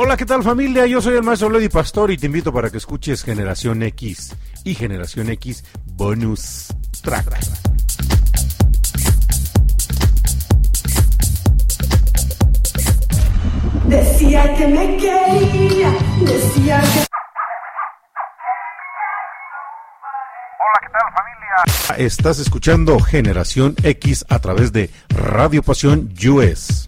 Hola, ¿qué tal familia? Yo soy el maestro Lady Pastor y te invito para que escuches Generación X y Generación X Bonus Track. Decía que me quería, decía que... Hola, ¿qué tal familia? Estás escuchando Generación X a través de Radio Pasión US.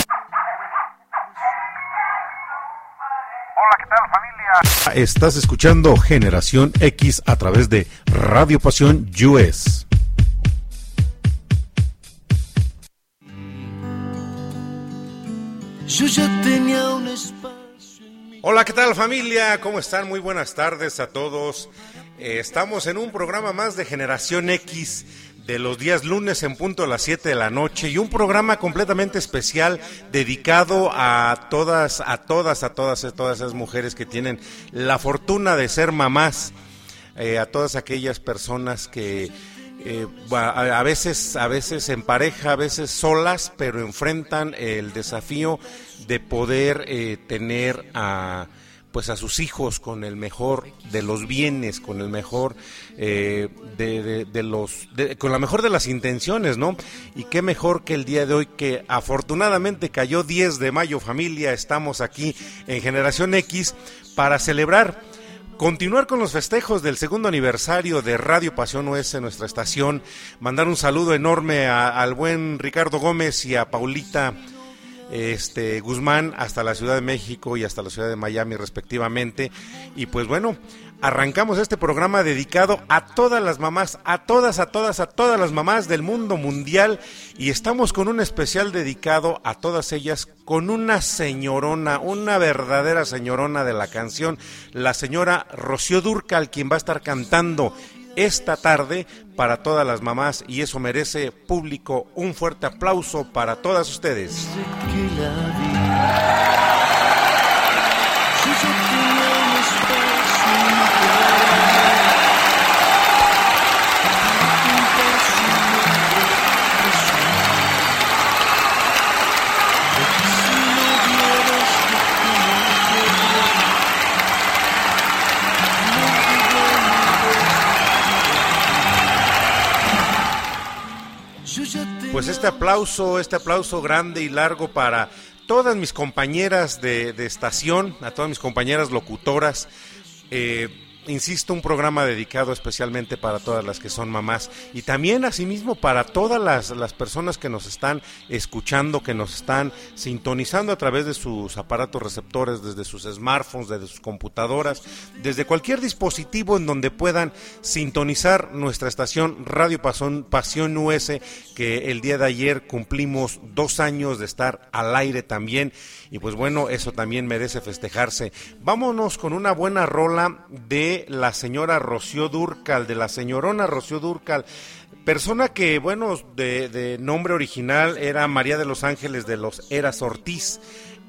Estás escuchando Generación X a través de Radio Pasión US. Yo ya tenía un espacio. Hola, ¿qué tal familia? ¿Cómo están? Muy buenas tardes a todos. Eh, estamos en un programa más de Generación X de los días lunes en punto a las 7 de la noche y un programa completamente especial dedicado a todas, a todas, a todas, a todas esas mujeres que tienen la fortuna de ser mamás, eh, a todas aquellas personas que eh, a, veces, a veces en pareja, a veces solas, pero enfrentan el desafío de poder eh, tener a pues a sus hijos con el mejor de los bienes, con el mejor eh, de, los, con la mejor de las intenciones, ¿no? Y qué mejor que el día de hoy que afortunadamente cayó 10 de mayo, familia, estamos aquí en Generación X para celebrar continuar con los festejos del segundo aniversario de Radio Pasión OS, nuestra estación, mandar un saludo enorme al buen Ricardo Gómez y a Paulita este, Guzmán hasta la Ciudad de México y hasta la Ciudad de Miami respectivamente. Y pues bueno, arrancamos este programa dedicado a todas las mamás, a todas, a todas, a todas las mamás del mundo mundial y estamos con un especial dedicado a todas ellas con una señorona, una verdadera señorona de la canción, la señora Rocío Durcal, quien va a estar cantando esta tarde para todas las mamás y eso merece público un fuerte aplauso para todas ustedes. Pues este aplauso, este aplauso grande y largo para todas mis compañeras de, estación, a todas mis compañeras locutoras. Eh, insisto, un programa dedicado especialmente para todas las que son mamás y también asimismo para todas las, las, personas que nos están escuchando, que nos están sintonizando a través de sus aparatos receptores, desde sus smartphones, desde sus computadoras, desde cualquier dispositivo en donde puedan sintonizar nuestra estación Radio Pasión, Pasión US, que el día de ayer cumplimos dos años de estar al aire también y pues bueno, eso también merece festejarse. Vámonos con una buena rola de la señora Rocío Durcal, de la señorona Rocío Durcal. Persona que, bueno, de, nombre original era María de los Ángeles de los Eras Ortiz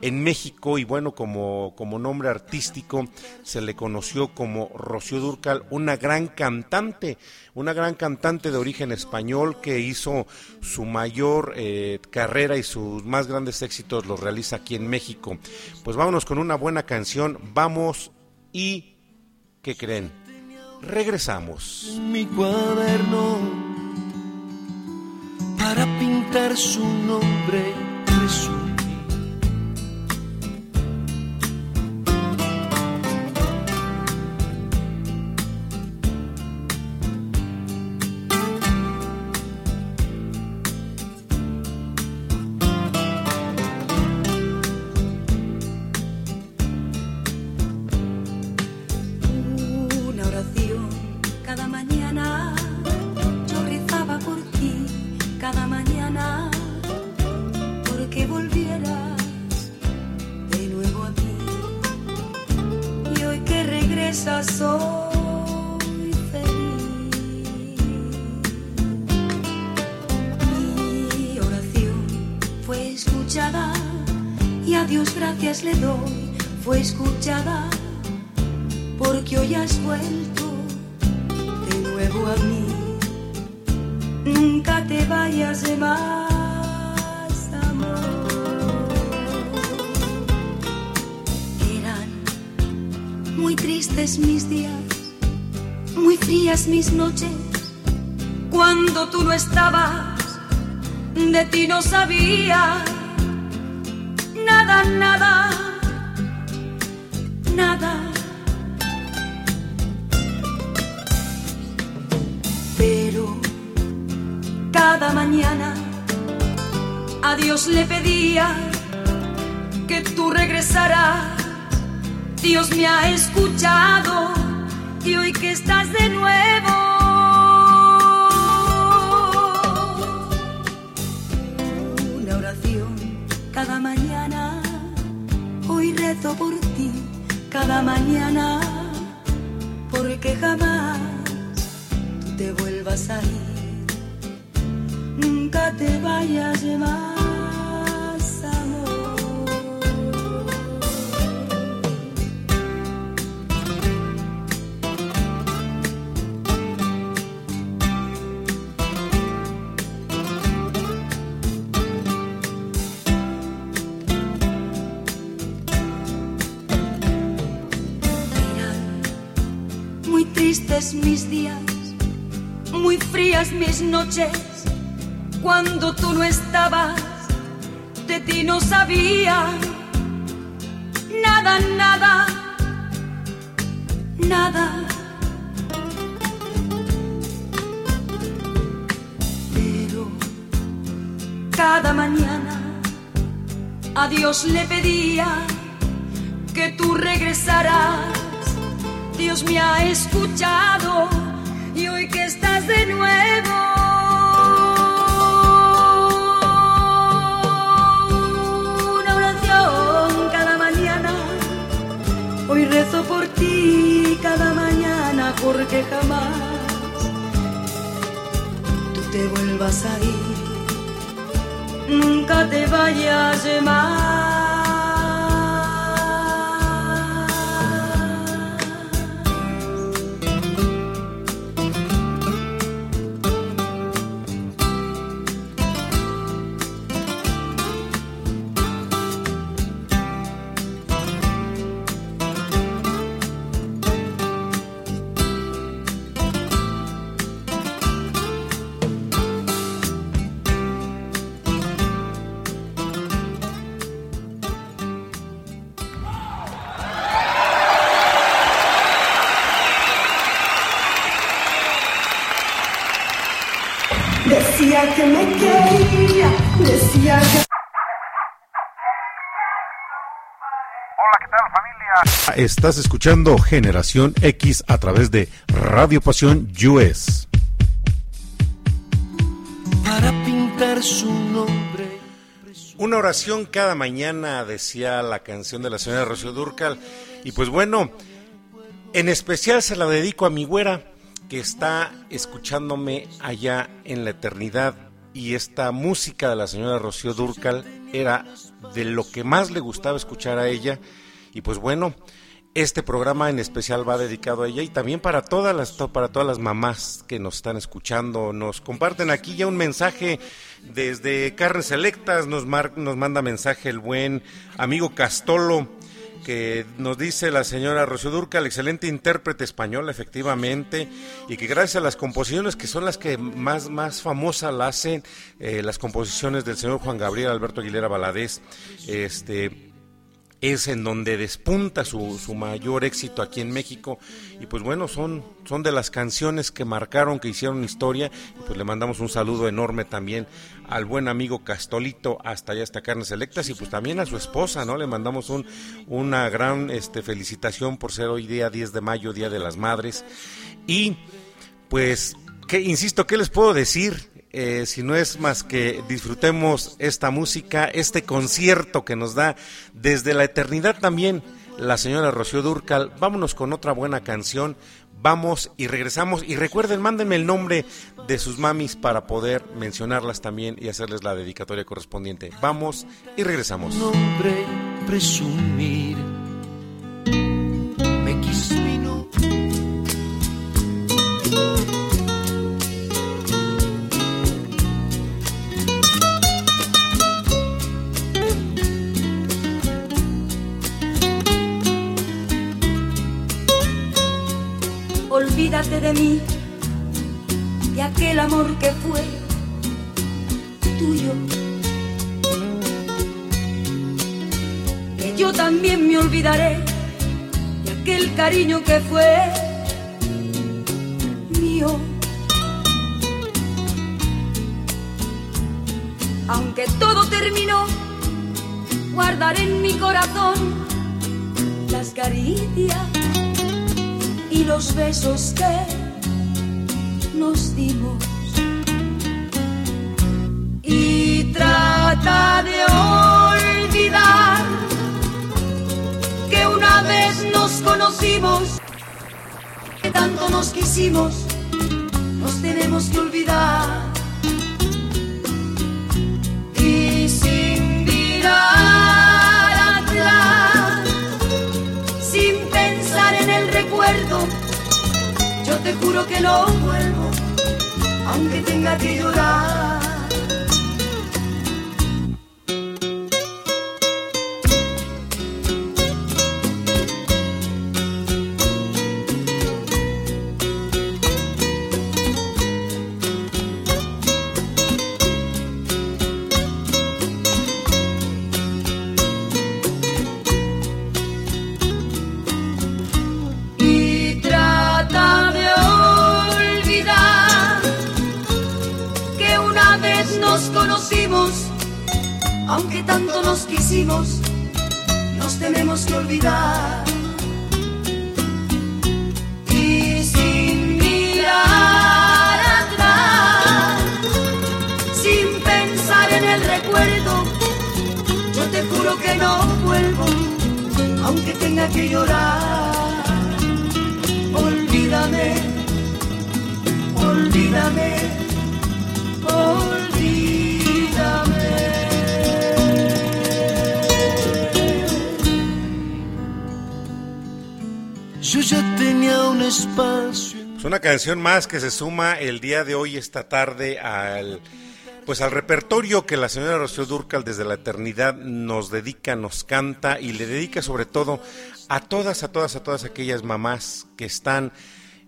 en México y bueno, como, como nombre artístico se le conoció como Rocío Durcal, una gran cantante, una gran cantante de origen español que hizo su mayor eh, carrera y sus más grandes éxitos los realiza aquí en México. Pues vámonos con una buena canción, vamos y ¿qué creen? Regresamos. Mi cuaderno para pintar su nombre noches, cuando tú no estabas, de ti no sabía nada, nada, nada. Pero cada mañana a Dios le pedía que tú regresaras. Dios me ha escuchado y hoy que estás de nuevo. Porque jamás tú te vuelvas a ir. Nunca te vayas más. Estás escuchando Generación X a través de Radio Pasión US. para pintar su nombre. Una oración cada mañana, decía la canción de la señora Rocío Durcal. Y pues bueno, en especial se la dedico a mi güera, que está escuchándome allá en la eternidad. Y esta música de la señora Rocío Durcal era de lo que más le gustaba escuchar a ella. Y pues bueno, este programa en especial va dedicado a ella y también para todas las para todas las mamás que nos están escuchando, nos comparten aquí ya un mensaje desde Carnes Selectas, nos mar- nos manda mensaje el buen amigo Castolo que nos dice la señora Rocío Durcal, excelente intérprete español, efectivamente, y que gracias a las composiciones que son las que más, más famosa la hacen, eh, las composiciones del señor Juan Gabriel Alberto Aguilera Valadez, este, es en donde despunta su, su mayor éxito aquí en México. Y pues bueno son son de las canciones que marcaron que hicieron historia. Y pues le mandamos un saludo enorme también al buen amigo Castolito hasta allá hasta Carnes Selectas y pues también a su esposa no le mandamos un una gran este felicitación por ser hoy día 10 de mayo día de las madres. Y pues que insisto qué les puedo decir eh, si no es más que disfrutemos esta música, este concierto que nos da desde la eternidad también la señora Rocío Durcal. Vámonos con otra buena canción. Vamos y regresamos. Y recuerden, mándenme el nombre de sus mamis para poder mencionarlas también y hacerles la dedicatoria correspondiente. Vamos y regresamos. nombre presumir. De mí, de aquel amor que fue tuyo. Que yo también me olvidaré de aquel cariño que fue mío. Aunque todo terminó, guardaré en mi corazón las caricias y los besos que nos dimos. Y trata de olvidar que una vez nos conocimos, que tanto nos quisimos, nos tenemos que olvidar. Yo te juro que lo vuelvo, aunque tenga que llorar. Canción más que se suma el día de hoy, esta tarde, al pues al repertorio que la señora Rocío Durcal desde la eternidad nos dedica, nos canta y le dedica sobre todo a todas, a todas, a todas aquellas mamás que están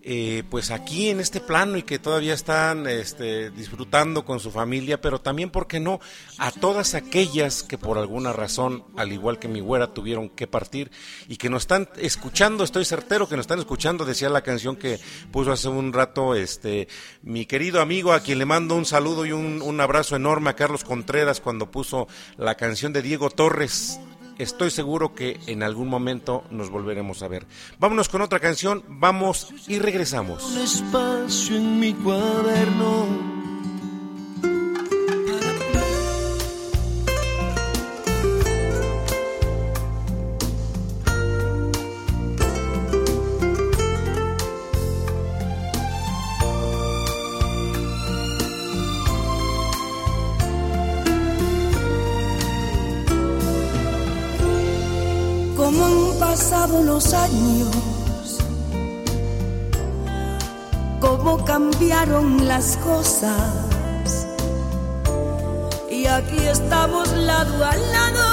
eh, pues aquí en este plano y que todavía están este, disfrutando con su familia, pero también, ¿por qué no?, a todas aquellas que por alguna razón, al igual que mi güera, tuvieron que partir y que nos están escuchando, estoy certero que nos están escuchando, decía la canción que puso hace un rato este mi querido amigo, a quien le mando un saludo y un, un abrazo enorme a Carlos Contreras cuando puso la canción de Diego Torres estoy seguro que en algún momento nos volveremos a ver. Vámonos con otra canción, vamos y regresamos. Un espacio en mi cuaderno. Los años, cómo cambiaron las cosas. Y aquí estamos lado a lado,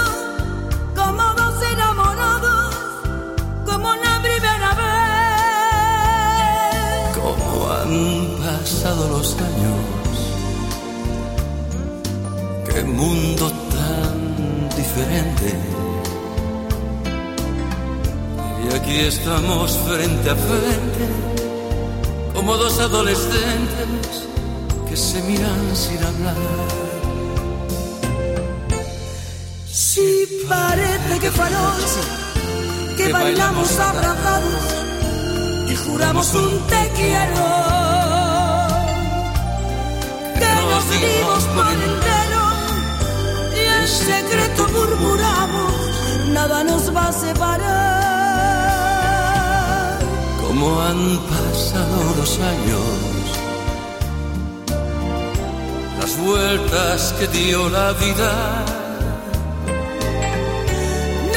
como dos enamorados, como la primera vez. Cómo han pasado los años. Qué mundo tan diferente. Y aquí estamos frente a frente, como dos adolescentes que se miran sin hablar. Si parece que fue anoche que bailamos abrazados y juramos un te quiero. Que nos dimos por entero y en secreto murmuramos, nada nos va a separar. Cómo han pasado los años, las vueltas que dio la vida.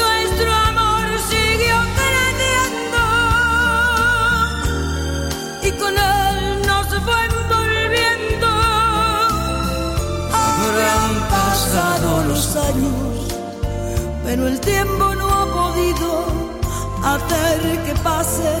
Nuestro amor siguió creciendo y con él nos fue envolviendo. Habrán pasado los años, pero el tiempo no ha podido hacer que pase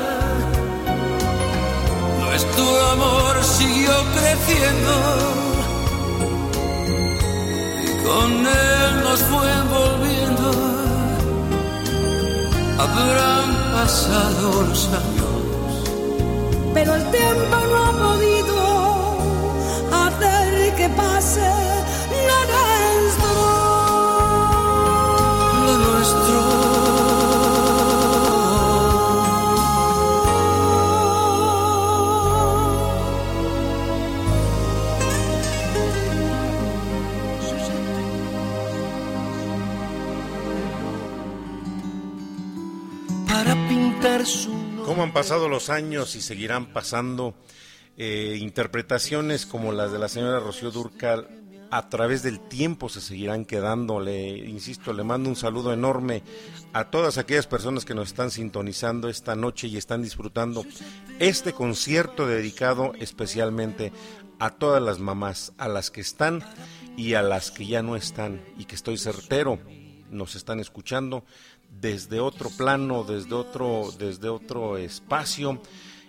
nuestro amor siguió creciendo y con él nos fue envolviendo. Habrán pasado los años, pero el tiempo no ha podido hacer que pase cómo han pasado los años y seguirán pasando eh, interpretaciones como las de la señora Rocío Durcal a través del tiempo se seguirán quedando. Le insisto, le mando un saludo enorme a todas aquellas personas que nos están sintonizando esta noche y están disfrutando este concierto dedicado especialmente a todas las mamás, a las que están y a las que ya no están y que estoy certero nos están escuchando desde otro plano, desde otro desde otro espacio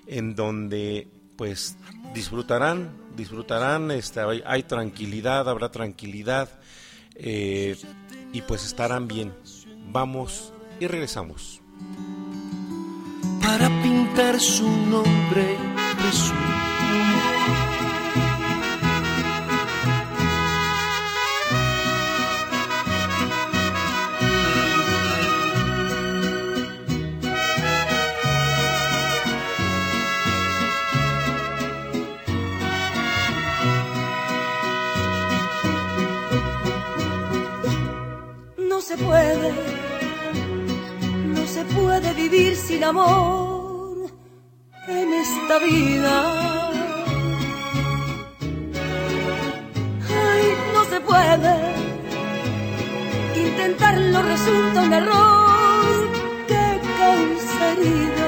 en donde pues disfrutarán, disfrutarán, este, hay, tranquilidad, habrá tranquilidad eh, y pues estarán bien. Vamos y regresamos. Para pintar su nombre se puede, no se puede vivir sin amor en esta vida. Ay, no se puede, intentarlo resulta un error que causa.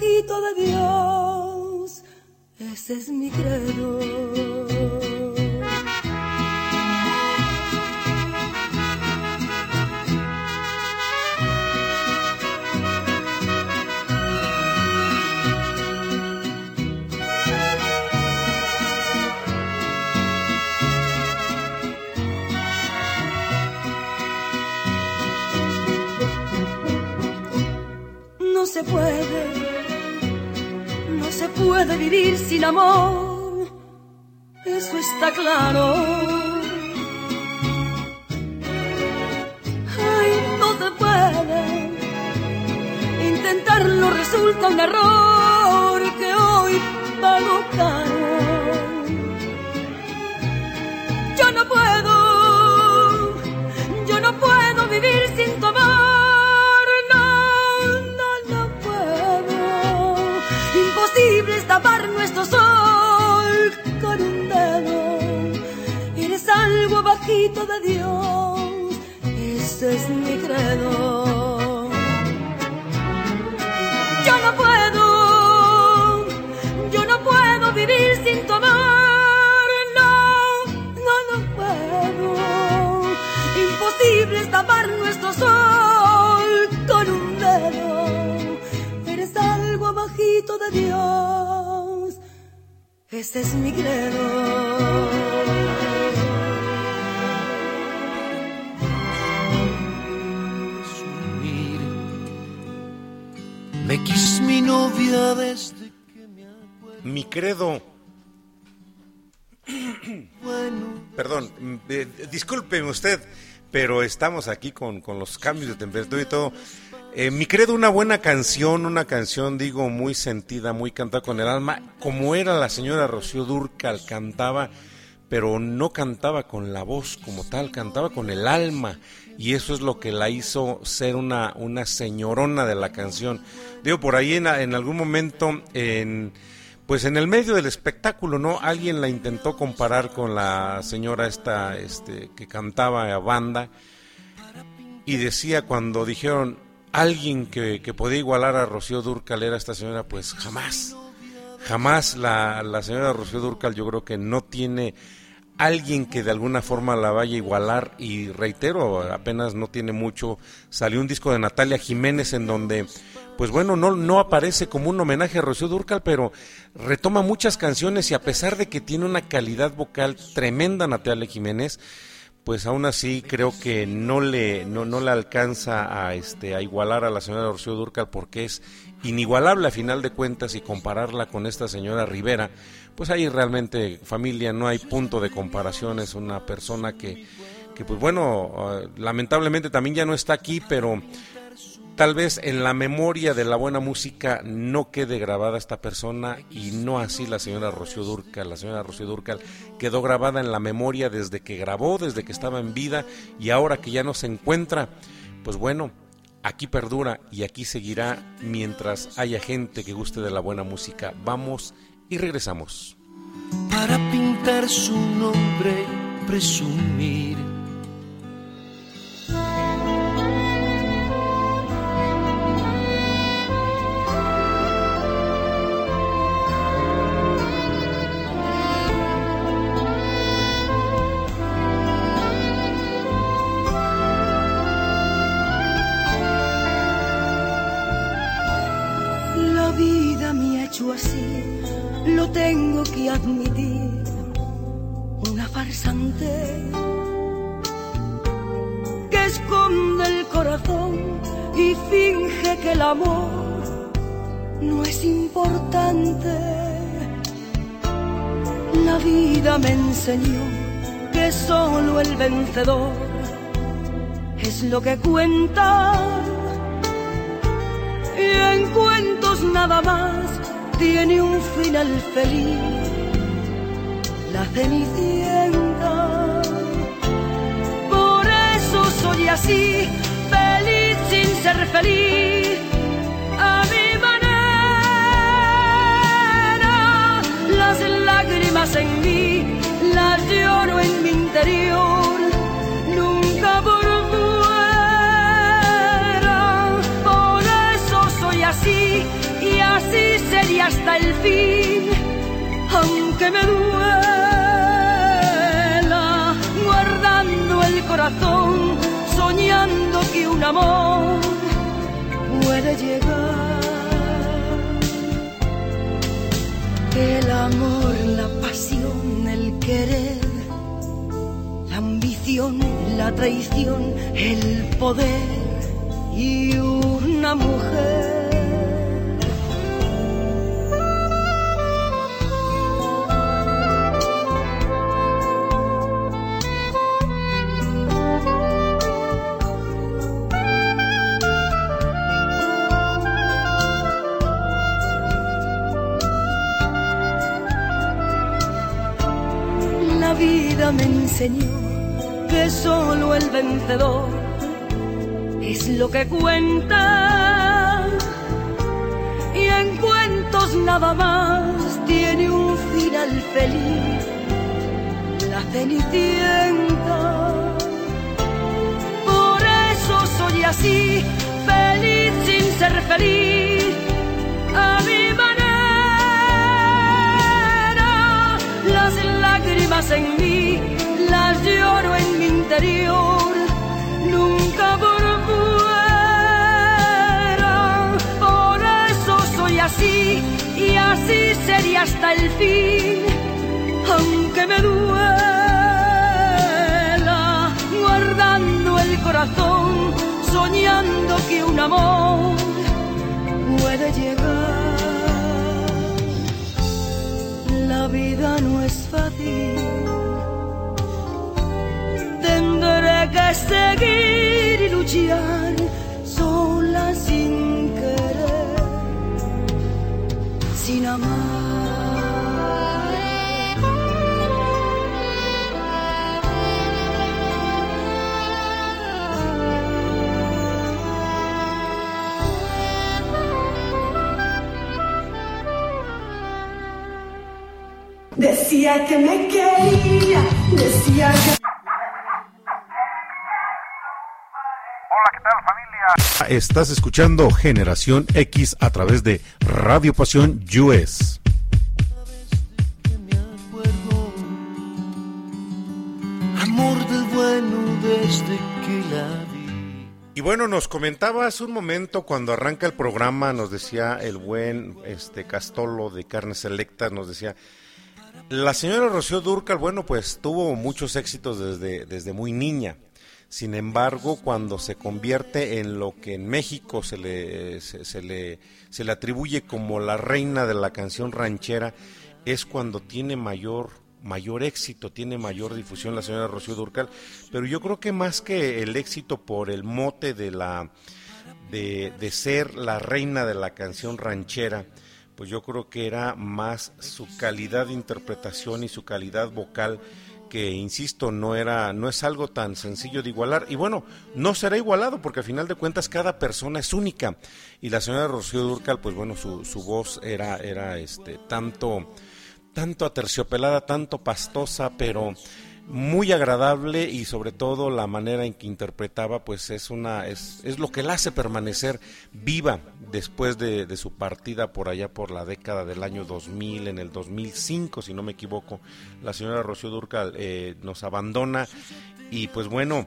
De Dios ese es mi credo. No se puede puede vivir sin amor, eso está claro. Ay, no se puede, intentarlo resulta un error que hoy pago caro. Yo no puedo, yo no puedo vivir sin tu con un dedo. Eres algo bajito de Dios, ese es mi credo. Yo no puedo, yo no puedo vivir sin tu amor, no, no, no puedo. Imposible es tapar nuestro sol con un dedo. Eres algo bajito de Dios ese es mi credo. Me quis mi novia desde que me acuerdo. Mi credo. Perdón, eh, discúlpeme usted, pero estamos aquí con, con los cambios de temperatura y todo. Eh, mi credo, una buena canción, una canción, digo, muy sentida, muy cantada con el alma, como era la señora Rocío Durcal, cantaba, pero no cantaba con la voz como tal, cantaba con el alma, y eso es lo que la hizo ser una, una señorona de la canción. Digo, por ahí en, en algún momento, en, pues en el medio del espectáculo, ¿no? Alguien la intentó comparar con la señora esta, este, que cantaba a banda, y decía cuando dijeron, alguien que, que podía igualar a Rocío Durcal era esta señora, pues jamás. Jamás la, la señora Rocío Durcal yo creo que no tiene alguien que de alguna forma la vaya a igualar y reitero, apenas no tiene mucho, salió un disco de Natalia Jiménez en donde pues bueno, no, no aparece como un homenaje a Rocío Durcal, pero retoma muchas canciones y a pesar de que tiene una calidad vocal tremenda Natalia Jiménez, pues aún así creo que no le, no, no le alcanza a, este, a igualar a la señora Rocío Durcal porque es inigualable a final de cuentas y compararla con esta señora Rivera, pues ahí realmente familia no hay punto de comparación, es una persona que, que pues bueno, ah, lamentablemente también ya no está aquí, pero tal vez en la memoria de la buena música no quede grabada esta persona y no así la señora Rocío Durcal. La señora Rocío Durcal quedó grabada en la memoria desde que grabó, desde que estaba en vida y ahora que ya no se encuentra, pues bueno, aquí perdura y aquí seguirá mientras haya gente que guste de la buena música. Vamos y regresamos. Para pintar su nombre, presumir vida me enseñó que solo el vencedor es lo que cuenta. Y en cuentos nada más tiene un final feliz, la cenicienta. Por eso soy así, feliz sin ser feliz, a mi manera. Las lágrimas en mí, las lloro en mi interior, nunca fuera. Por eso soy así y así sería hasta el fin, aunque me duela, guardando el corazón, soñando que un amor puede llegar. El amor, la querer, la ambición, la traición, el poder y una mujer enseñó que solo el vencedor es lo que cuenta. Y en cuentos nada más tiene un final feliz, la cenicienta. Por eso soy así, feliz sin ser feliz. A mi manera, las lágrimas en mí las lloro en mi interior, nunca por fuera. Por eso soy así y así sería hasta el fin, aunque me duela, guardando el corazón, soñando que un amor puede llegar. La vida no es fácil seguir y luchar sola sin querer, sin amar. Decía que me quería, decía que... Estás escuchando Generación X a través de Radio Pasión US. amor del bueno desde que la vi. Y bueno, nos comentaba hace un momento cuando arranca el programa, nos decía el buen este Castolo de Carnes Selectas, nos decía, la señora Rocío Durcal, bueno, pues tuvo muchos éxitos desde, desde muy niña. Sin embargo, cuando se convierte en lo que en México se le, se, le, se le atribuye como la reina de la canción ranchera, es cuando tiene mayor mayor éxito, tiene mayor difusión la señora Rocío Durcal, pero yo creo que más que el éxito por el mote de la de, de ser la reina de la canción ranchera, pues yo creo que era más su calidad de interpretación y su calidad vocal que insisto no era no es algo tan sencillo de igualar. Y bueno no será igualado porque al final de cuentas cada persona es única. Y la señora Rocío Durcal pues bueno su, su voz era era este tanto tanto aterciopelada tanto pastosa pero muy agradable y sobre todo la manera en que interpretaba pues es una es, es lo que la hace permanecer viva después de, su partida por allá por la década del año 2000 en el 2005 si no me equivoco. La señora Rocío Durcal eh, nos abandona y pues bueno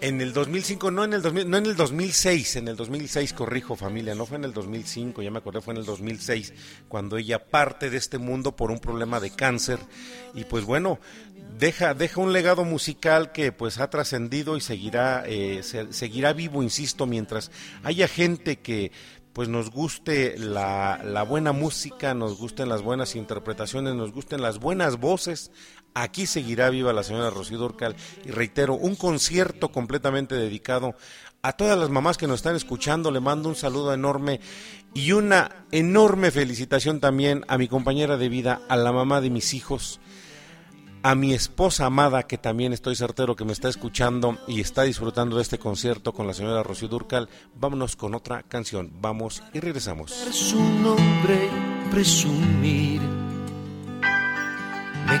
en el 2005, no en el 2000, no en el 2006, en el 2006 corrijo familia, no fue en el 2005, ya me acordé, fue en el 2006 cuando ella parte de este mundo por un problema de cáncer y pues bueno, deja deja un legado musical que pues ha trascendido y seguirá eh, se, seguirá vivo, insisto, mientras haya gente que pues nos guste la, la, buena música, nos gusten las buenas interpretaciones, nos gusten las buenas voces, Aquí seguirá viva la señora Rocío Durcal y reitero, un concierto completamente dedicado a todas las mamás que nos están escuchando. Le mando un saludo enorme y una enorme felicitación también a mi compañera de vida, a la mamá de mis hijos, a mi esposa amada, que también estoy certero que me está escuchando y está disfrutando de este concierto con la señora Rocío Durcal. Vámonos con otra canción. Vamos y regresamos. Su nombre presumir. Me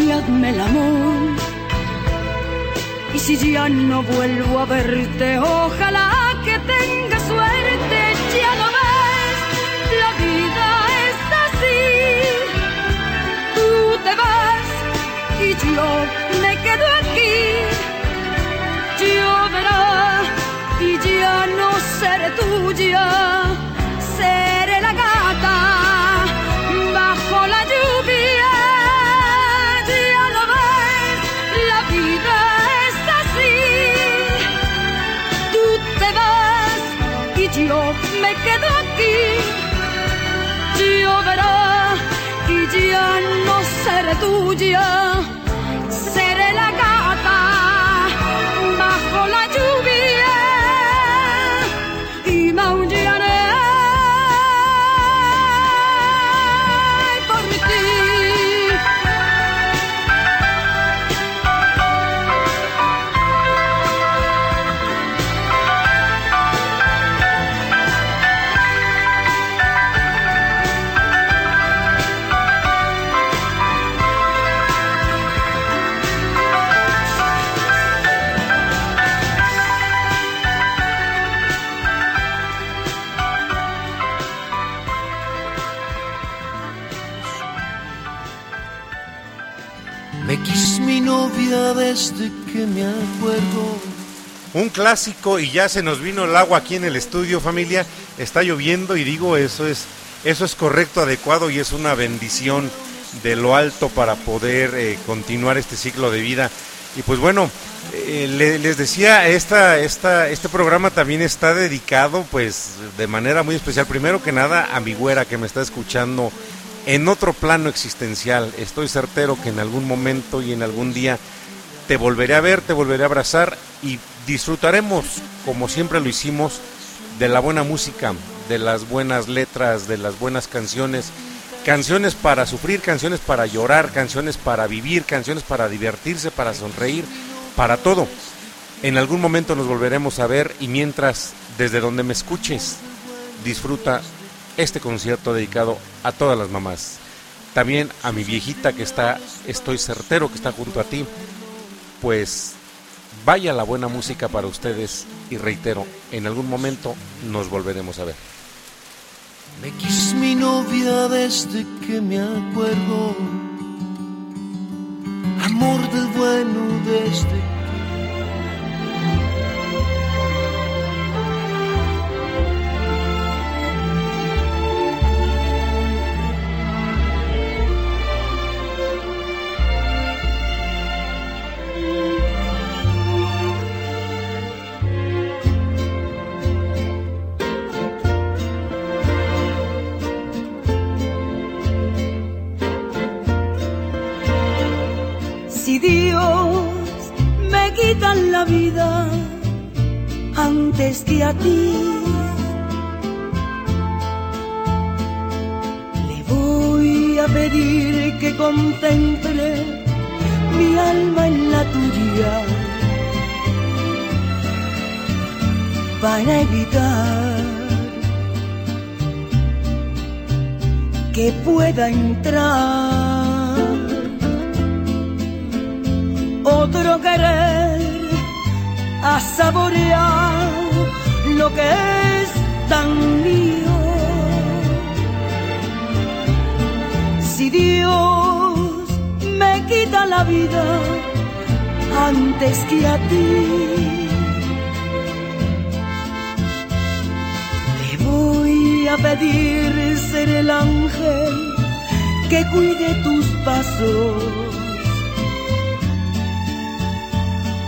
y el amor. Y si ya no vuelvo a verte, ojalá que tengas suerte, ya no ves, la vida es así te vas y yo me quedo aquí. Lloverá y ya no seré tuya, seré y ya no seré tuya, desde que me acuerdo. Un clásico y ya se nos vino el agua aquí en el estudio, familia. Está lloviendo y digo, eso es eso es correcto, adecuado y es una bendición de lo alto para poder eh, continuar este ciclo de vida. Y pues bueno, eh, les decía, esta, esta, este programa también está dedicado pues de manera muy especial, primero que nada a mi güera que me está escuchando en otro plano existencial. Estoy certero que en algún momento y en algún día te volveré a ver, te volveré a abrazar y disfrutaremos, como siempre lo hicimos, de la buena música, de las buenas letras, de las buenas canciones. Canciones para sufrir, canciones para llorar, canciones para vivir, canciones para divertirse, para sonreír, para todo. En algún momento nos volveremos a ver y mientras, desde donde me escuches, disfruta este concierto dedicado a todas las mamás. También a mi viejita que está, estoy certero que está junto a ti. Pues vaya la buena música para ustedes y reitero, en algún momento nos volveremos a ver. Mi novia desde que me acuerdo. Amor del bueno desde la vida antes que a ti. Le voy a pedir que contemple mi alma en la tuya para evitar que pueda entrar otro querer a saborear lo que es tan mío. Si Dios me quita la vida antes que a ti, le voy a pedir ser el ángel que cuide tus pasos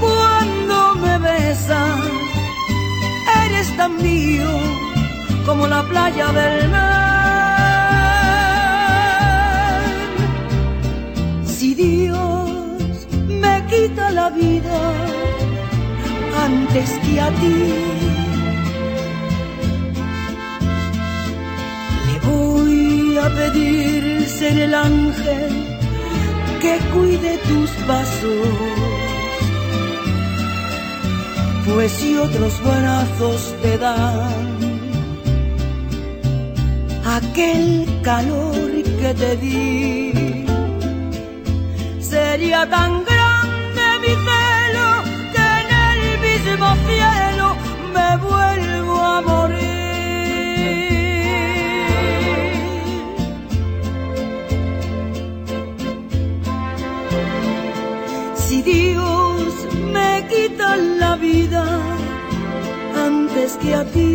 cuando me besas eres tan mío como la playa del mar. Si Dios me quita la vida antes que a ti, le voy a pedir ser el ángel que cuide tus pasos pues si otros brazos te dan aquel calor que te di, sería tan grande mi celo que en el mismo cielo me vuelvo a morir. Antes que a ti.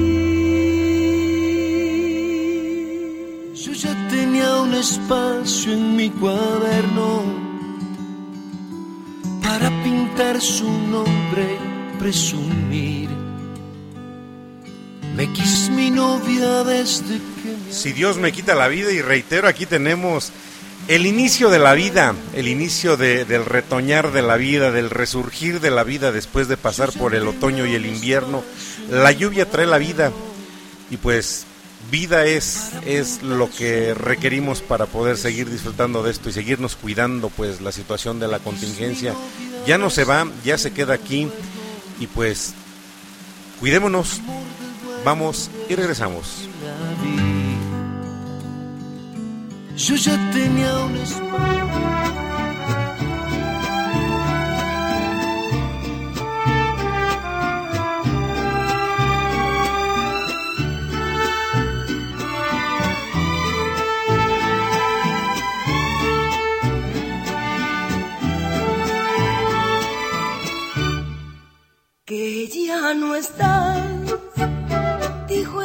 Yo ya tenía un espacio en mi cuaderno para pintar su nombre presumir. Me quis mi novia desde que... Si Dios me quita la vida y reitero, aquí tenemos el inicio de la vida, el inicio del retoñar de la vida, del resurgir de la vida después de pasar por el otoño y el invierno. La lluvia trae la vida y pues vida es, es lo que requerimos para poder seguir disfrutando de esto y seguirnos cuidando, pues la situación de la contingencia ya no se va, ya se queda aquí y pues cuidémonos, vamos y regresamos. Yo ya tenía un que ya no estás,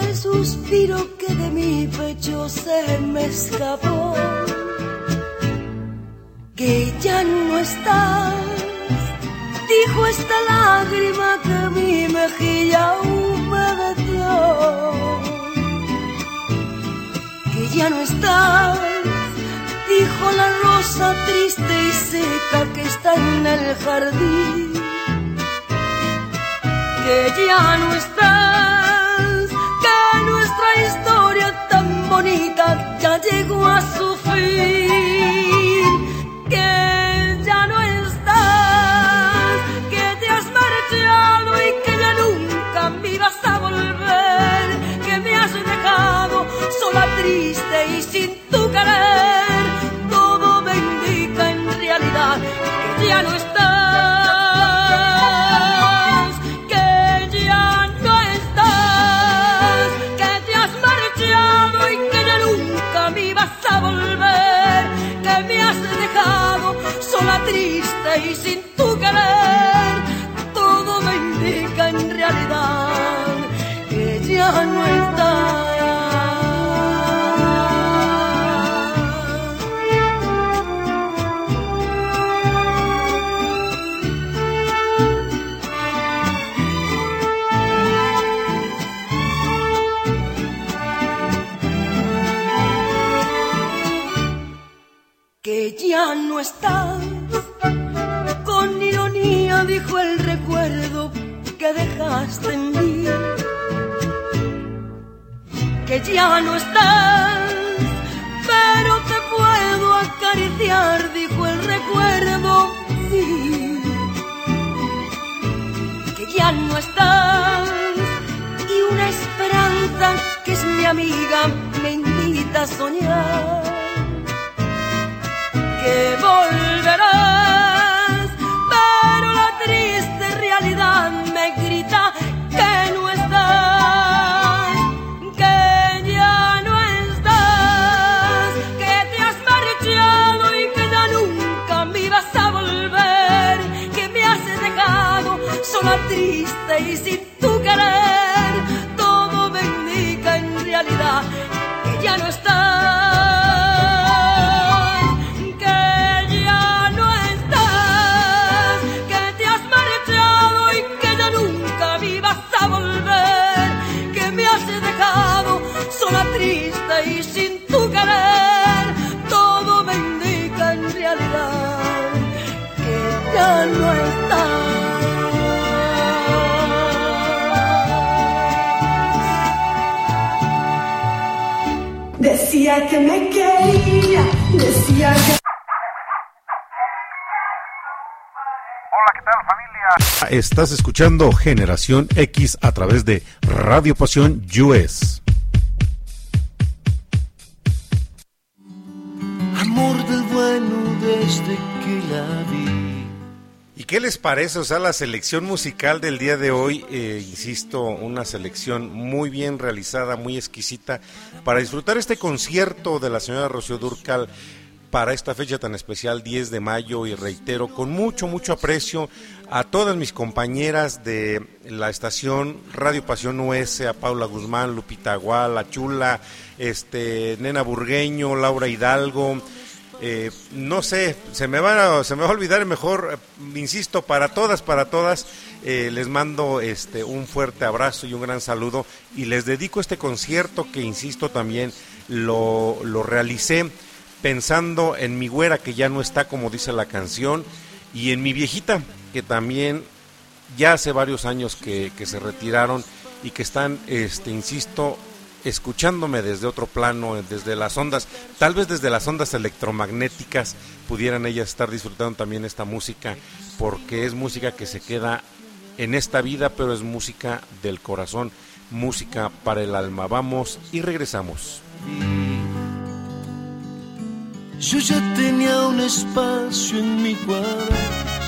el suspiro que de mi pecho se me escapó. Que ya no estás, dijo esta lágrima que mi mejilla humedeció. Que ya no estás, dijo la rosa triste y seca que está en el jardín que ya no estás, nuestra historia tan bonita ya llegó a su fin, que ya no estás, que te has marchado y que ya nunca me ibas a volver, que me has dejado sola, triste y sin tu querer, todo me indica en realidad que ya no estás. Triste y sin tu querer, todo me indica en realidad que ya no estás. que ya no estás. Dijo el recuerdo que dejaste en mí. Que ya no estás, pero te puedo acariciar, dijo el recuerdo, sí. Que ya no estás, y una esperanza que es mi amiga me invita a soñar que volverás, Decía que me quería, decía que... Hola, ¿qué tal familia? Estás escuchando Generación X a través de Radio Pasión US. amor del bueno desde. ¿Y qué les parece? O sea, la selección musical del día de hoy, eh, insisto, una selección muy bien realizada, muy exquisita, para disfrutar este concierto de la señora Rocío Durcal para esta fecha tan especial, 10 de mayo, y reitero, con mucho, mucho aprecio a todas mis compañeras de la estación Radio Pasión US, a Paula Guzmán, Lupita Agual, a Chula, este, Nena Burgueño, Laura Hidalgo, eh, no sé, se me, va, se me va a olvidar mejor, eh, insisto, para todas, para todas, eh, les mando este, un fuerte abrazo y un gran saludo y les dedico este concierto que, insisto, también lo, lo realicé pensando en mi güera que ya no está como dice la canción y en mi viejita que también ya hace varios años que, que se retiraron y que están, este, insisto, escuchándome desde otro plano, desde las ondas, tal vez desde las ondas electromagnéticas, pudieran ellas estar disfrutando también esta música, porque es música que se queda en esta vida, pero es música del corazón, música para el alma. Vamos y regresamos. Yo ya tenía un espacio en mi cuadro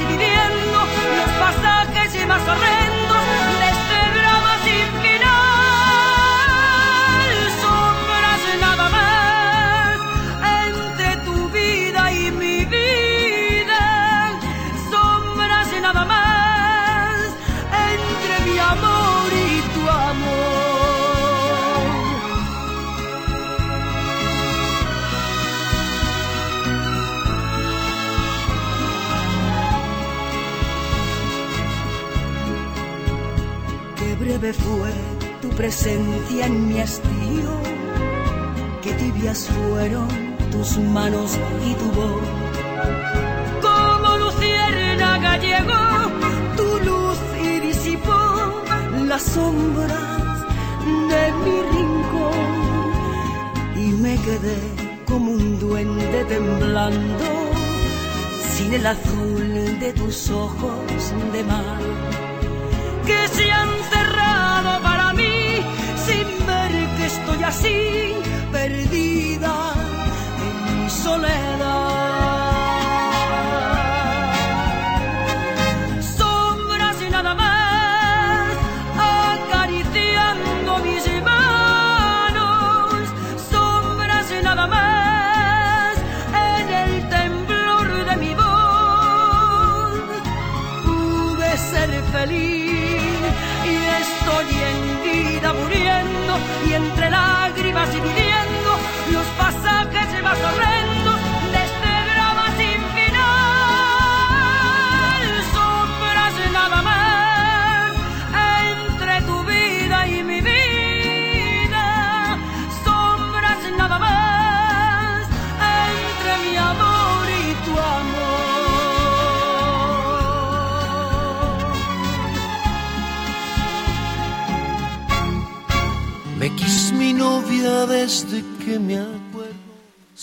y viviendo los pasajes y más horrendos presencia en mi hastío, que tibias fueron tus manos y tu voz. Como luciérnaga llegó tu luz y disipó las sombras de mi rincón. Y me quedé como un duende temblando sin el azul de tus ojos de mar. Que se han para estoy así perdida en mi soledad.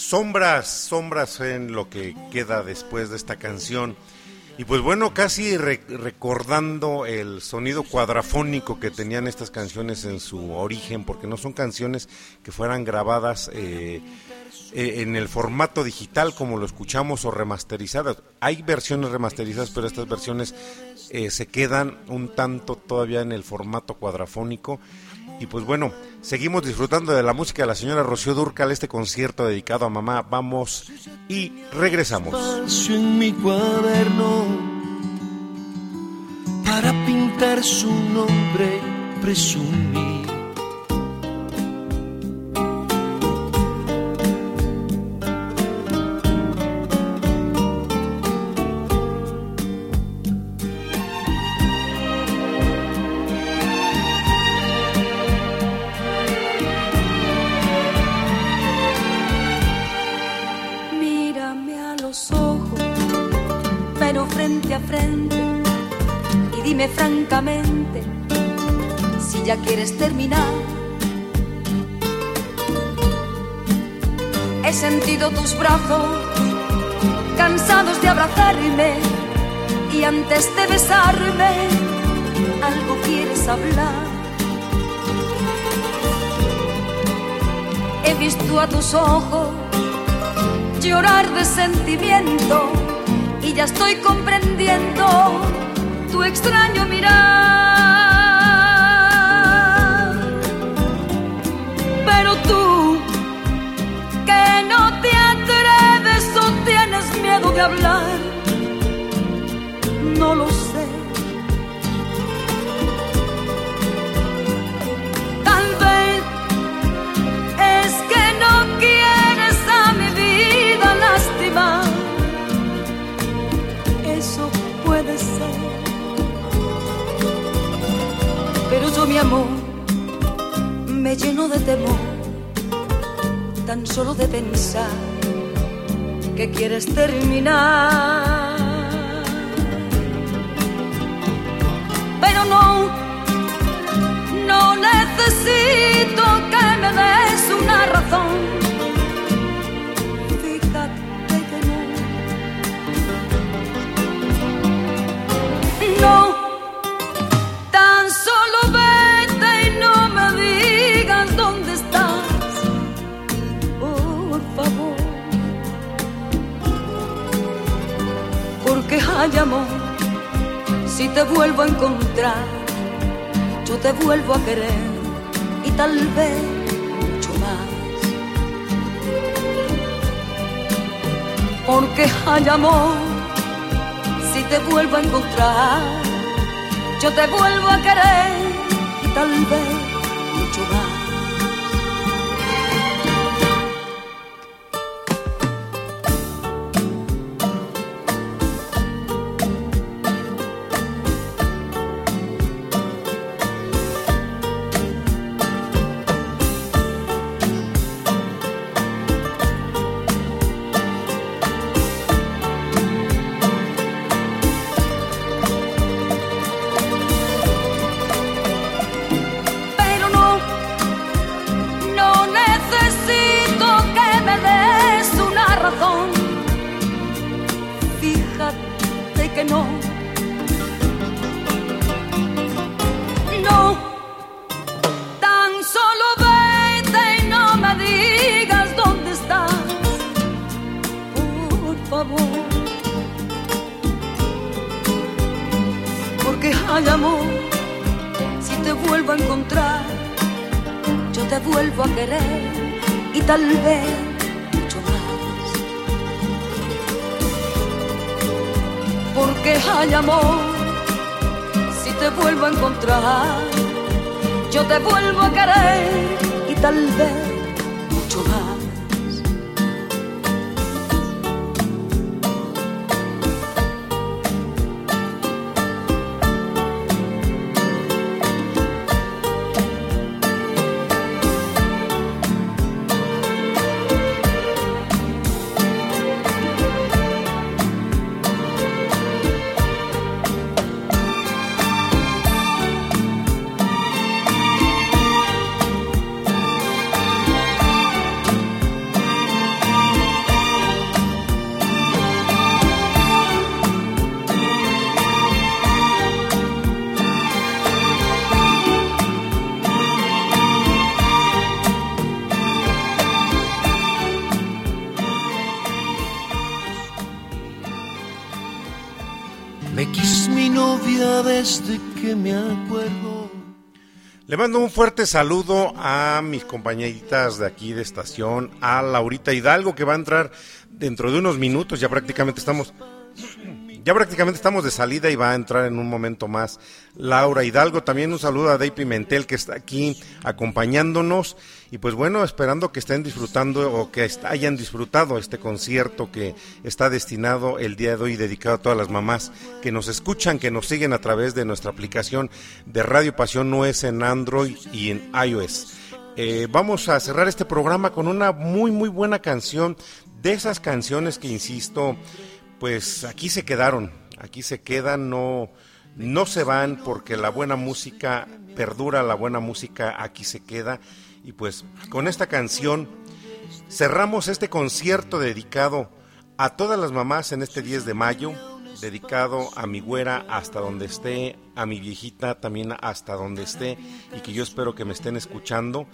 Sombras, sombras en lo que queda después de esta canción. Y pues bueno, casi recordando el sonido cuadrafónico que tenían estas canciones en su origen, porque no son canciones que fueran grabadas eh, eh, en el formato digital como lo escuchamos o remasterizadas. Hay versiones remasterizadas, pero estas versiones eh, se quedan un tanto todavía en el formato cuadrafónico. Y pues bueno, seguimos disfrutando de la música de la señora Rocío Durcal, este concierto dedicado a mamá. Vamos y regresamos. en mi cuaderno para pintar su nombre, a frente y dime francamente si ya quieres terminar. He sentido tus brazos cansados de abrazarme y antes de besarme algo quieres hablar. He visto a tus ojos llorar de sentimiento y ya estoy comprendiendo tu extraño mirar. Pero tú, que no te atreves o tienes miedo de hablar, no lo sé. Mi amor, me lleno de temor, tan solo de pensar que quieres terminar. Pero no, no necesito que me des una razón. Hay amor, si te vuelvo a encontrar yo te vuelvo a querer y tal vez mucho más. Porque hay amor, si te vuelvo a encontrar, yo te vuelvo a querer y tal vez me acuerdo. Le mando un fuerte saludo a mis compañeritas de aquí de estación, a Laurita Hidalgo que va a entrar dentro de unos minutos, ya prácticamente estamos ya prácticamente estamos de salida y va a entrar en un momento más Laura Hidalgo. También un saludo a Dave Pimentel que está aquí acompañándonos. Y pues bueno, esperando que estén disfrutando o que hayan disfrutado este concierto que está destinado el día de hoy dedicado a todas las mamás que nos escuchan, que nos siguen a través de nuestra aplicación de Radio Pasión Nuez en Android y en iOS. Eh, vamos a cerrar este programa con una muy muy buena canción de esas canciones que insisto pues aquí se quedaron aquí se quedan, no, no se van porque la buena música perdura, la buena música aquí se queda. Y pues con esta canción cerramos este concierto dedicado a todas las mamás en este 10 de mayo, dedicado a mi güera hasta donde esté, a mi viejita también hasta donde esté y que yo espero que me estén escuchando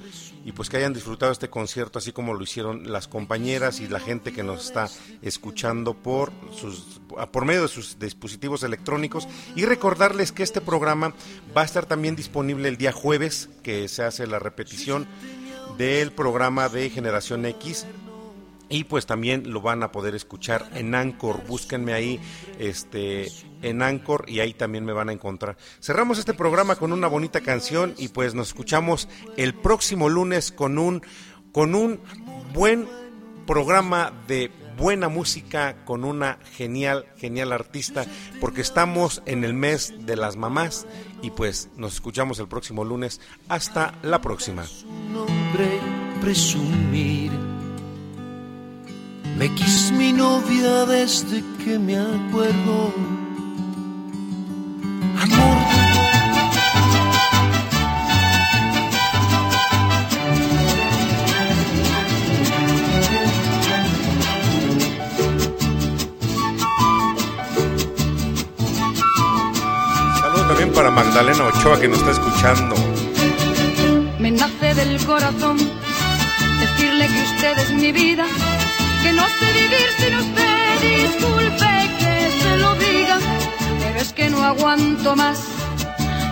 y pues que hayan disfrutado este concierto así como lo hicieron las compañeras y la gente que nos está escuchando por sus por medio de sus dispositivos electrónicos. Y recordarles que este programa va a estar también disponible el día jueves que se hace la repetición del programa de Generación X y pues también lo van a poder escuchar en Anchor. Búsquenme ahí este en Anchor y ahí también me van a encontrar. Cerramos este programa con una bonita canción y pues nos escuchamos el próximo lunes con un con un buen programa de buena música con una genial, genial artista, porque estamos en el mes de las mamás y pues nos escuchamos el próximo lunes. Hasta la próxima. Me quis mi novia desde que me acuerdo. Amor Saludos también para Magdalena Ochoa que nos está escuchando. Me nace del corazón decirle que usted es mi vida que no sé vivir sin usted, disculpe que se lo diga, pero es que no aguanto más.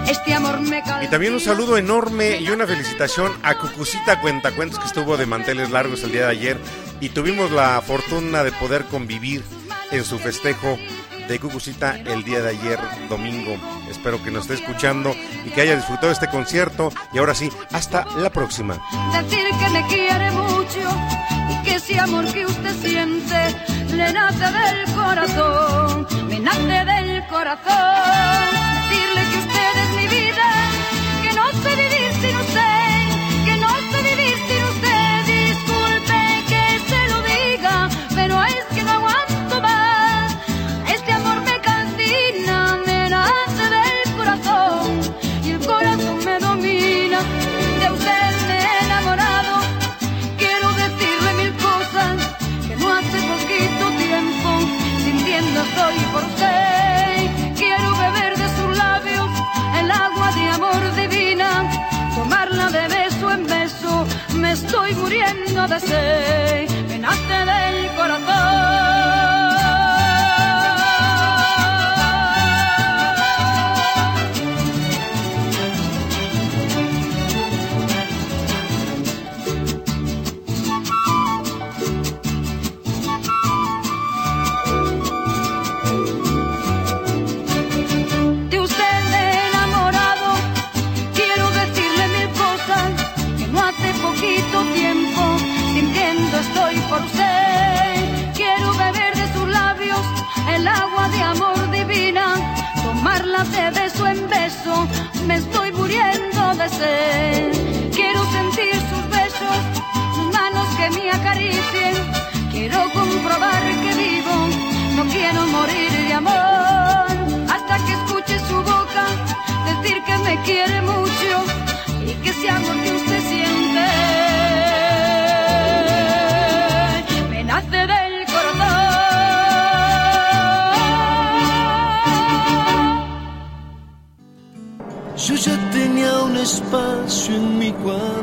Este amor me Y también un saludo enorme y una felicitación a Cucucita Cuentacuentos que estuvo de manteles largos el día de ayer y tuvimos la fortuna de poder convivir en su festejo de Cucucita el día de ayer, domingo. Espero que nos esté escuchando y que haya disfrutado este concierto. Y ahora sí, hasta la próxima. Decir que me quiere mucho ese amor que usted siente le nace del corazón, me nace del corazón. hacer. Quiere mucho y que ese amor que usted siente me nace del corazón. Yo ya tenía un espacio en mi cuaderno